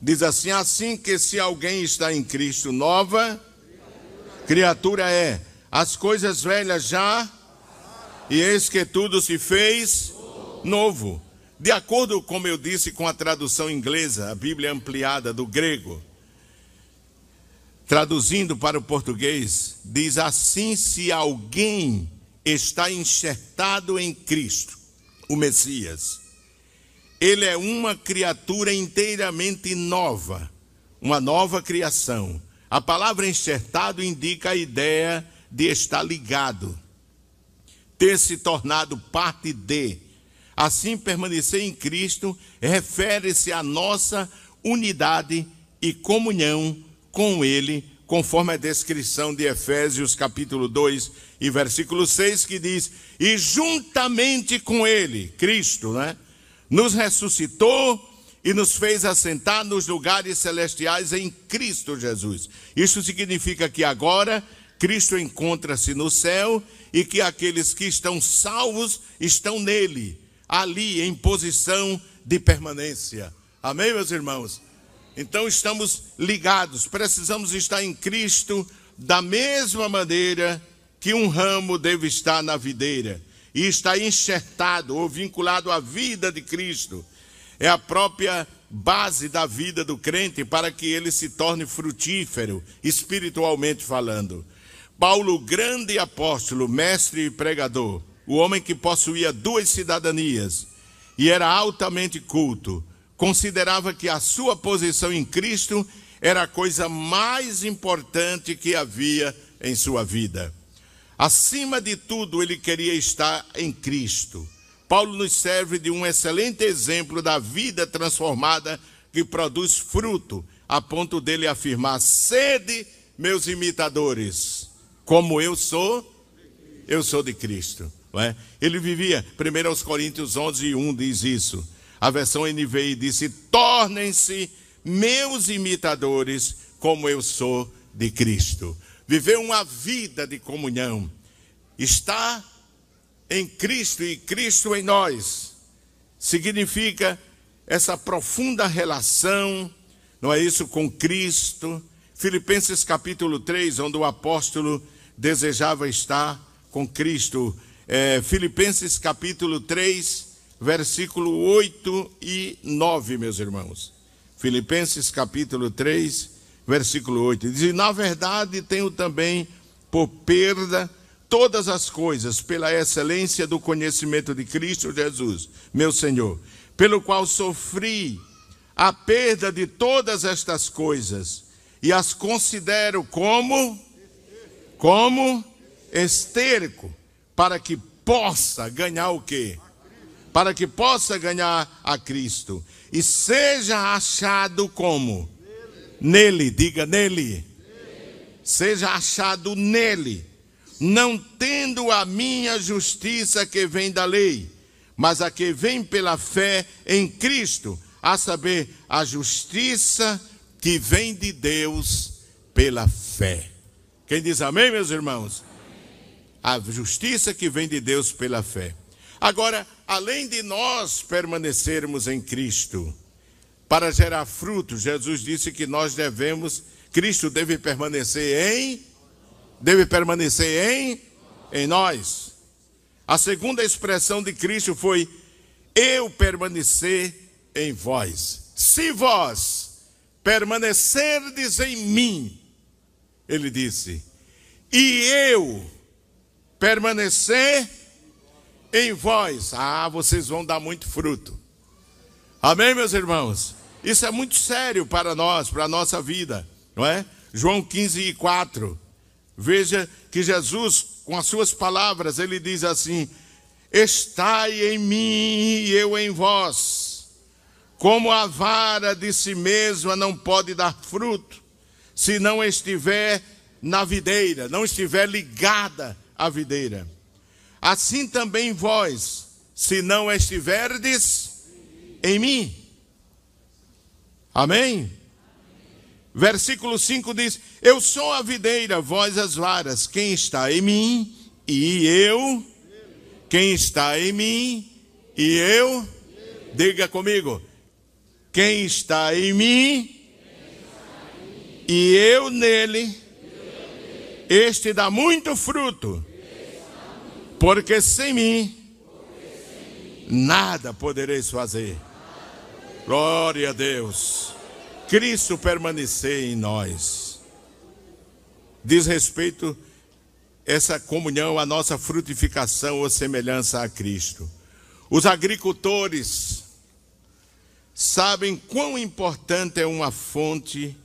Diz assim: assim que se alguém está em Cristo, nova criatura é. As coisas velhas já, e eis que tudo se fez novo. De acordo, como eu disse, com a tradução inglesa, a Bíblia ampliada do grego, traduzindo para o português, diz assim: se alguém está enxertado em Cristo, o Messias, ele é uma criatura inteiramente nova, uma nova criação. A palavra enxertado indica a ideia de estar ligado, ter se tornado parte de. Assim, permanecer em Cristo refere-se à nossa unidade e comunhão com Ele, conforme a descrição de Efésios capítulo 2 e versículo 6, que diz: E juntamente com Ele, Cristo, né, nos ressuscitou e nos fez assentar nos lugares celestiais em Cristo Jesus. Isso significa que agora Cristo encontra-se no céu e que aqueles que estão salvos estão nele, ali em posição de permanência. Amém, meus irmãos? Então estamos ligados, precisamos estar em Cristo da mesma maneira que um ramo deve estar na videira e está enxertado ou vinculado à vida de Cristo. É a própria base da vida do crente para que ele se torne frutífero, espiritualmente falando. Paulo, grande apóstolo, mestre e pregador, o homem que possuía duas cidadanias e era altamente culto, considerava que a sua posição em Cristo era a coisa mais importante que havia em sua vida. Acima de tudo, ele queria estar em Cristo. Paulo nos serve de um excelente exemplo da vida transformada que produz fruto, a ponto dele afirmar: sede, meus imitadores, como eu sou, eu sou de Cristo. É? Ele vivia, 1 Coríntios 11, 1 diz isso. A versão NVI disse: tornem-se meus imitadores, como eu sou de Cristo viver uma vida de comunhão, estar em Cristo e Cristo em nós, significa essa profunda relação, não é isso, com Cristo. Filipenses capítulo 3, onde o apóstolo desejava estar com Cristo. É, Filipenses capítulo 3, versículo 8 e 9, meus irmãos. Filipenses capítulo 3, versículo 8. Diz: Na verdade, tenho também por perda todas as coisas, pela excelência do conhecimento de Cristo Jesus, meu Senhor, pelo qual sofri a perda de todas estas coisas e as considero como como esterco para que possa ganhar o quê? Para que possa ganhar a Cristo e seja achado como Nele, diga nele. Seja achado nele, não tendo a minha justiça que vem da lei, mas a que vem pela fé em Cristo, a saber, a justiça que vem de Deus pela fé. Quem diz amém, meus irmãos? A justiça que vem de Deus pela fé. Agora, além de nós permanecermos em Cristo, para gerar frutos, Jesus disse que nós devemos, Cristo deve permanecer em, deve permanecer em, em nós. A segunda expressão de Cristo foi: eu permanecer em vós. Se vós permanecerdes em mim, ele disse, e eu permanecer em vós, ah, vocês vão dar muito fruto. Amém, meus irmãos? Isso é muito sério para nós, para a nossa vida, não é? João 15 e 4. Veja que Jesus, com as suas palavras, ele diz assim: Estai em mim e eu em vós. Como a vara de si mesma não pode dar fruto, se não estiver na videira, não estiver ligada à videira. Assim também vós, se não estiverdes em mim. Amém? Versículo 5 diz: Eu sou a videira, vós as varas. Quem está em mim e eu? Quem está em mim e eu? Diga comigo. Quem está em mim e eu nele, este dá muito fruto, porque sem mim nada podereis fazer. Glória a Deus. Cristo permanecer em nós. Diz respeito essa comunhão à nossa frutificação ou semelhança a Cristo. Os agricultores sabem quão importante é uma fonte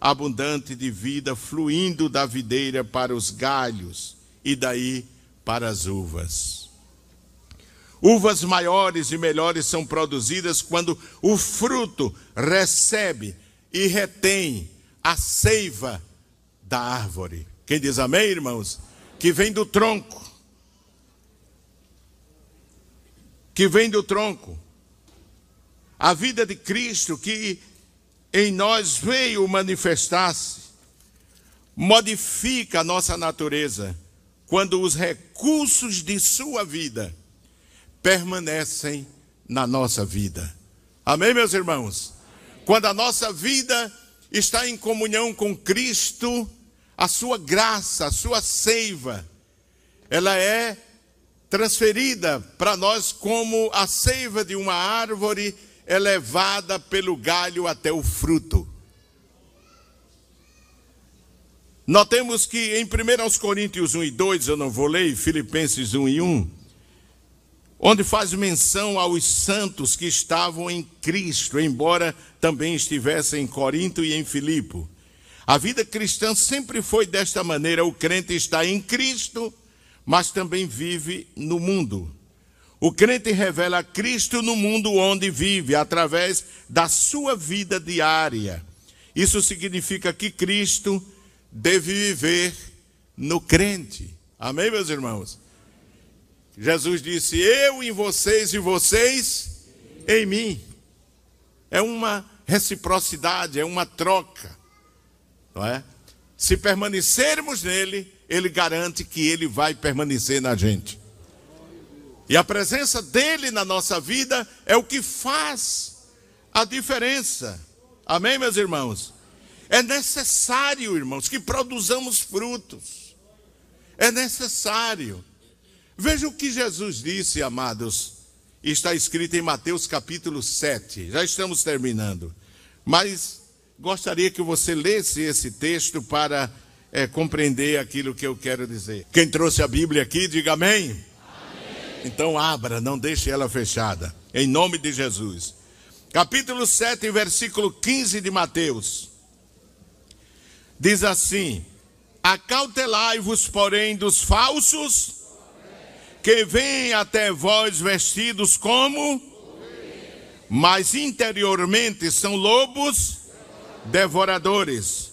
abundante de vida fluindo da videira para os galhos e daí para as uvas. Uvas maiores e melhores são produzidas quando o fruto recebe e retém a seiva da árvore. Quem diz amém, irmãos? Que vem do tronco. Que vem do tronco. A vida de Cristo que em nós veio manifestar-se, modifica a nossa natureza quando os recursos de sua vida permanecem na nossa vida. Amém, meus irmãos? Quando a nossa vida está em comunhão com Cristo, a sua graça, a sua seiva, ela é transferida para nós como a seiva de uma árvore elevada pelo galho até o fruto. Notemos que em 1 Coríntios 1 e 2, eu não vou ler, Filipenses 1 e 1, onde faz menção aos santos que estavam em Cristo, embora também estivessem em Corinto e em Filipo. A vida cristã sempre foi desta maneira: o crente está em Cristo, mas também vive no mundo. O crente revela Cristo no mundo onde vive, através da sua vida diária. Isso significa que Cristo deve viver no crente. Amém, meus irmãos? Jesus disse: Eu em vocês e vocês em mim. É uma reciprocidade, é uma troca. Não é? Se permanecermos nele, ele garante que ele vai permanecer na gente. E a presença dele na nossa vida é o que faz a diferença. Amém, meus irmãos? É necessário, irmãos, que produzamos frutos. É necessário. Veja o que Jesus disse, amados. Está escrito em Mateus capítulo 7. Já estamos terminando. Mas gostaria que você lesse esse texto para é, compreender aquilo que eu quero dizer. Quem trouxe a Bíblia aqui, diga amém. Então abra, não deixe ela fechada. Em nome de Jesus. Capítulo 7, versículo 15 de Mateus. Diz assim: Acautelai-vos, porém, dos falsos que vêm até vós vestidos como, mas interiormente são lobos devoradores.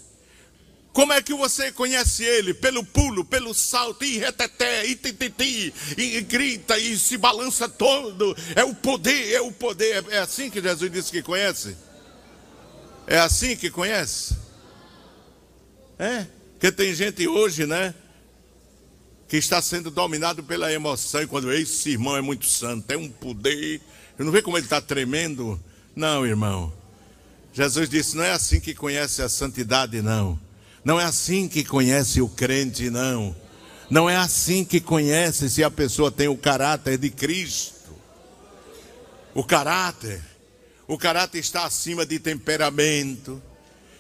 Como é que você conhece ele? Pelo pulo, pelo salto, e reteté, e tititi, e grita, e se balança todo. É o poder, é o poder. É assim que Jesus disse que conhece? É assim que conhece? É, porque tem gente hoje, né? Que está sendo dominado pela emoção. E quando esse irmão é muito santo, tem um poder. Eu não vê como ele está tremendo? Não, irmão. Jesus disse: não é assim que conhece a santidade, não. Não é assim que conhece o crente, não. Não é assim que conhece se a pessoa tem o caráter de Cristo. O caráter, o caráter está acima de temperamento,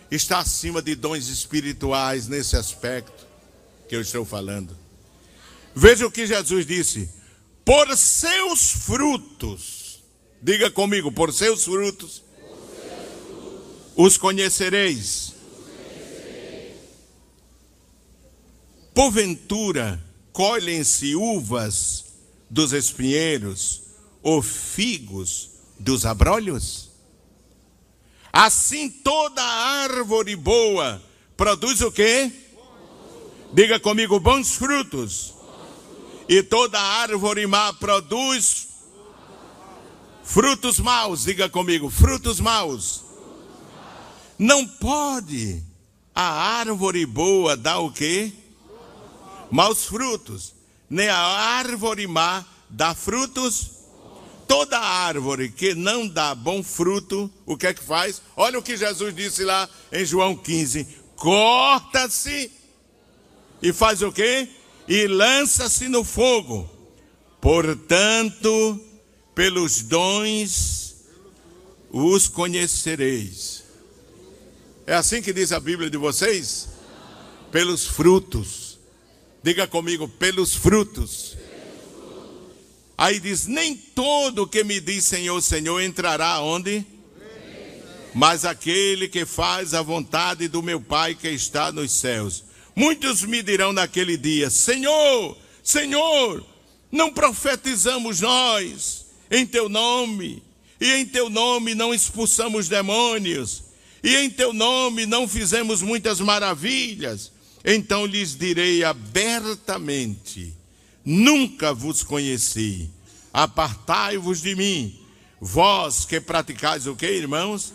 está acima de dons espirituais nesse aspecto que eu estou falando. Veja o que Jesus disse: por seus frutos, diga comigo, por seus frutos, por seus frutos os conhecereis. Porventura, colhem-se uvas dos espinheiros ou figos dos abrolhos? Assim toda árvore boa produz o quê? Diga comigo, bons frutos. E toda árvore má produz frutos maus. Diga comigo, frutos maus. Não pode a árvore boa dar o quê? maus frutos, nem a árvore má dá frutos. Toda árvore que não dá bom fruto, o que é que faz? Olha o que Jesus disse lá em João 15: corta-se e faz o quê? E lança-se no fogo. Portanto, pelos dons os conhecereis. É assim que diz a Bíblia de vocês? Pelos frutos. Diga comigo, pelos frutos. Aí diz: Nem todo que me diz Senhor, Senhor entrará onde? Mas aquele que faz a vontade do meu Pai que está nos céus. Muitos me dirão naquele dia: Senhor, Senhor, Não profetizamos nós em teu nome, e em teu nome não expulsamos demônios, e em teu nome não fizemos muitas maravilhas. Então lhes direi abertamente: Nunca vos conheci. Apartai-vos de mim, vós que praticais o que, irmãos?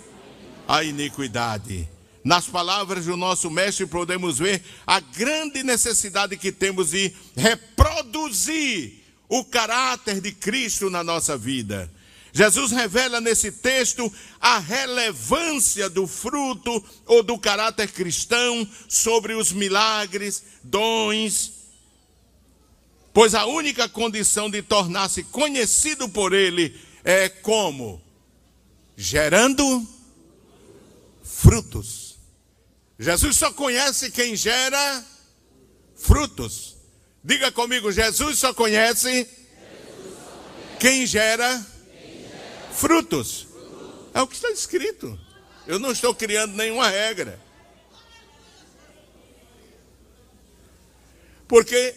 A iniquidade. Nas palavras do nosso mestre, podemos ver a grande necessidade que temos de reproduzir o caráter de Cristo na nossa vida. Jesus revela nesse texto a relevância do fruto ou do caráter cristão sobre os milagres, dons, pois a única condição de tornar-se conhecido por Ele é como? Gerando frutos. Jesus só conhece quem gera frutos. Diga comigo, Jesus só conhece, quem gera, frutos. É o que está escrito. Eu não estou criando nenhuma regra. Porque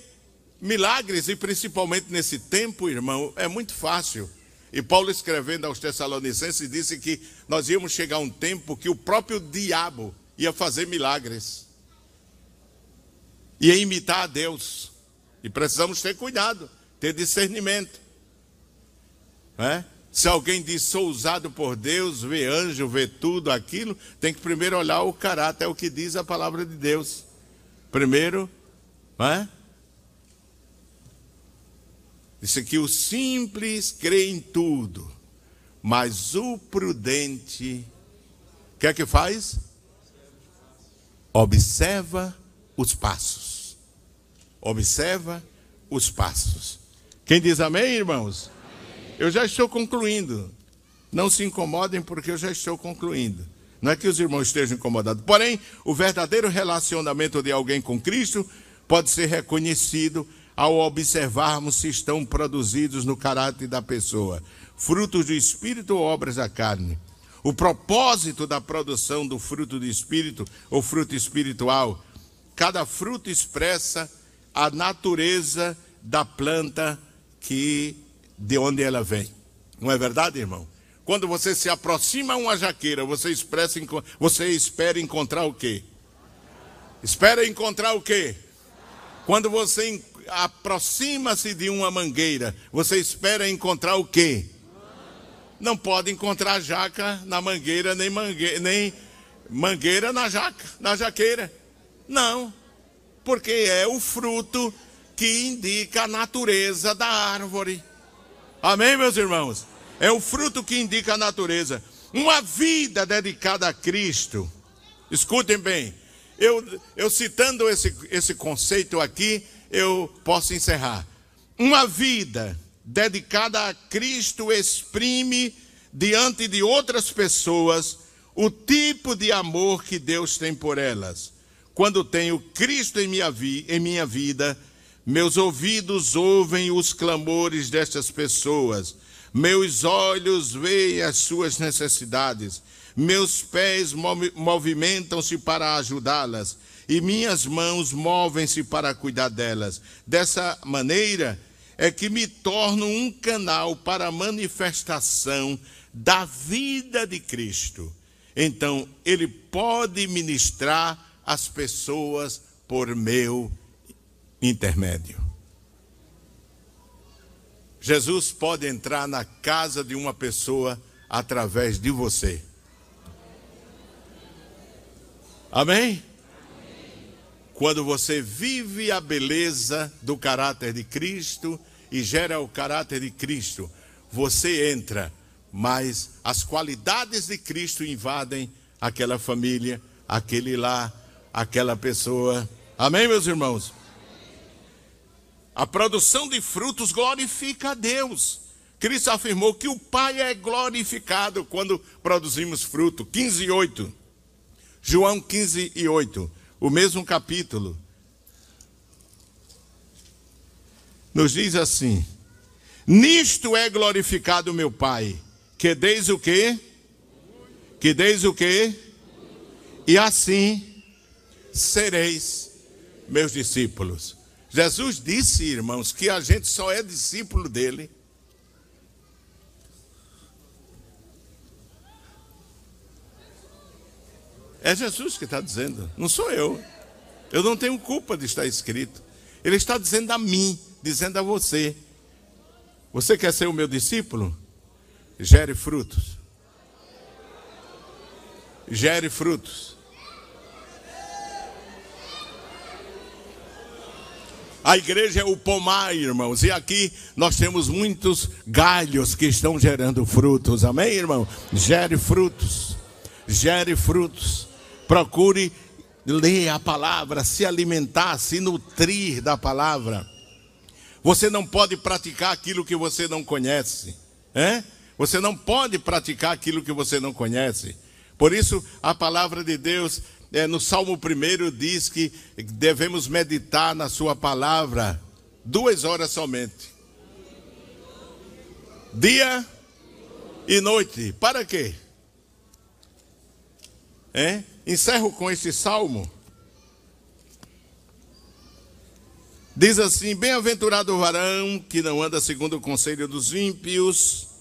milagres, e principalmente nesse tempo, irmão, é muito fácil. E Paulo, escrevendo aos Tessalonicenses, disse que nós íamos chegar a um tempo que o próprio diabo ia fazer milagres, ia imitar a Deus. E precisamos ter cuidado, ter discernimento. É? Se alguém diz sou usado por Deus, vê anjo, vê tudo aquilo, tem que primeiro olhar o caráter, é o que diz a palavra de Deus. Primeiro, é? Disse que o simples crê em tudo, mas o prudente, o que é que faz? Observa os passos observa os passos. Quem diz amém, irmãos? Amém. Eu já estou concluindo. Não se incomodem, porque eu já estou concluindo. Não é que os irmãos estejam incomodados. Porém, o verdadeiro relacionamento de alguém com Cristo pode ser reconhecido ao observarmos se estão produzidos no caráter da pessoa frutos do espírito ou obras da carne. O propósito da produção do fruto do espírito ou fruto espiritual. Cada fruto expressa a natureza da planta que de onde ela vem. Não é verdade, irmão? Quando você se aproxima a uma jaqueira, você, expressa, você espera encontrar o quê? Espera encontrar o quê? Quando você aproxima-se de uma mangueira, você espera encontrar o quê? Não pode encontrar jaca na mangueira, nem, mangueira, nem mangueira na jaca, na jaqueira. Não porque é o fruto que indica a natureza da árvore. Amém, meus irmãos? É o fruto que indica a natureza. Uma vida dedicada a Cristo. Escutem bem, eu, eu citando esse, esse conceito aqui, eu posso encerrar. Uma vida dedicada a Cristo exprime diante de outras pessoas o tipo de amor que Deus tem por elas. Quando tenho Cristo em minha, vi, em minha vida, meus ouvidos ouvem os clamores destas pessoas, meus olhos veem as suas necessidades, meus pés movimentam-se para ajudá-las e minhas mãos movem-se para cuidar delas. Dessa maneira é que me torno um canal para a manifestação da vida de Cristo. Então, ele pode ministrar as pessoas por meu intermédio. Jesus pode entrar na casa de uma pessoa através de você. Amém? Quando você vive a beleza do caráter de Cristo e gera o caráter de Cristo, você entra, mas as qualidades de Cristo invadem aquela família, aquele lar, aquela pessoa. Amém, meus irmãos? A produção de frutos glorifica a Deus. Cristo afirmou que o Pai é glorificado quando produzimos fruto. 15 e 8. João 15 e 8. O mesmo capítulo. Nos diz assim: Nisto é glorificado meu Pai, que deis o quê? Que deis o quê? E assim sereis meus discípulos. Jesus disse, irmãos, que a gente só é discípulo dele. É Jesus que está dizendo, não sou eu. Eu não tenho culpa de estar escrito. Ele está dizendo a mim, dizendo a você. Você quer ser o meu discípulo? Gere frutos. Gere frutos. A igreja é o pomar, irmãos, e aqui nós temos muitos galhos que estão gerando frutos, amém, irmão? Gere frutos, gere frutos. Procure ler a palavra, se alimentar, se nutrir da palavra. Você não pode praticar aquilo que você não conhece, é? Você não pode praticar aquilo que você não conhece. Por isso, a palavra de Deus é, no Salmo 1 diz que devemos meditar na Sua palavra duas horas somente. Dia e noite. Para quê? É? Encerro com esse salmo. Diz assim: Bem-aventurado o varão que não anda segundo o conselho dos ímpios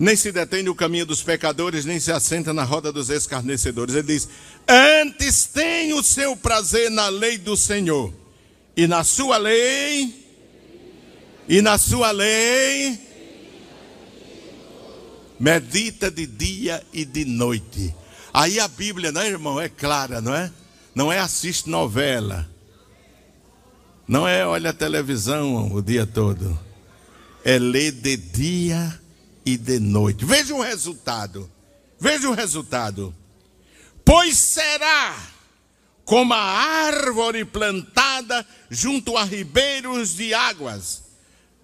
nem se detém no caminho dos pecadores, nem se assenta na roda dos escarnecedores. Ele diz: Antes tem o seu prazer na lei do Senhor, e na sua lei, e na sua lei, medita de dia e de noite. Aí a Bíblia, não é, irmão? É clara, não é? Não é assiste novela. Não é olha a televisão o dia todo. É ler de dia e de noite. Veja o resultado. Veja o resultado. Pois será como a árvore plantada junto a ribeiros de águas,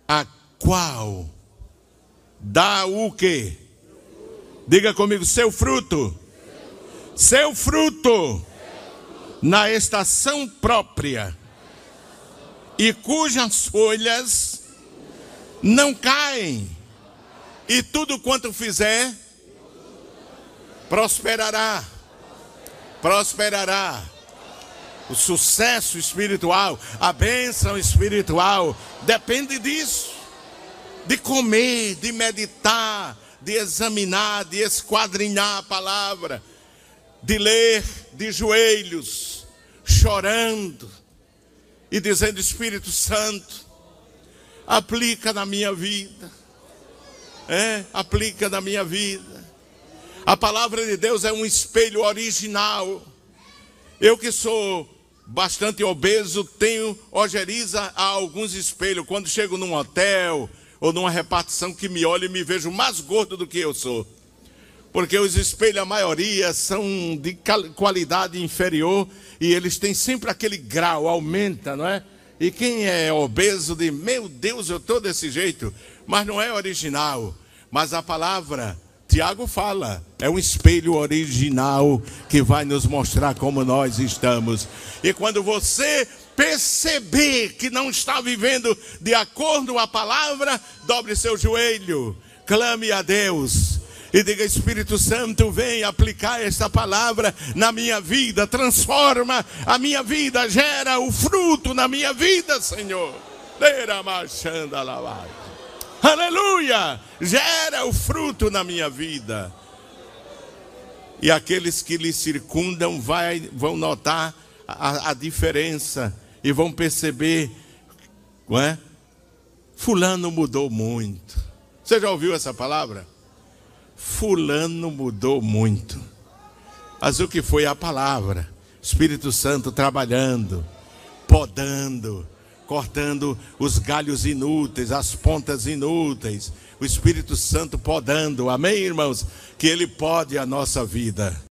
a qual dá o quê? Diga comigo, seu fruto. Seu fruto na estação própria e cujas folhas não caem e tudo quanto fizer, prosperará. Prosperará. O sucesso espiritual, a bênção espiritual, depende disso. De comer, de meditar, de examinar, de esquadrinhar a palavra, de ler de joelhos, chorando e dizendo: Espírito Santo, aplica na minha vida é, aplica na minha vida. A palavra de Deus é um espelho original. Eu que sou bastante obeso, tenho ojeriza a alguns espelhos. Quando chego num hotel ou numa repartição que me olha e me vejo mais gordo do que eu sou. Porque os espelhos, a maioria, são de qualidade inferior e eles têm sempre aquele grau, aumenta, não é? E quem é obeso diz, meu Deus, eu estou desse jeito mas não é original. Mas a palavra, Tiago fala, é um espelho original que vai nos mostrar como nós estamos. E quando você perceber que não está vivendo de acordo com a palavra, dobre seu joelho, clame a Deus. E diga, Espírito Santo, vem aplicar esta palavra na minha vida, transforma a minha vida, gera o fruto na minha vida, Senhor. Leira marchando a lavagem aleluia, gera o fruto na minha vida. E aqueles que lhe circundam vai, vão notar a, a diferença e vão perceber, não é? Fulano mudou muito. Você já ouviu essa palavra? Fulano mudou muito. Mas o que foi a palavra? Espírito Santo trabalhando, podando, cortando os galhos inúteis, as pontas inúteis. O Espírito Santo podando, amém, irmãos? Que Ele pode a nossa vida.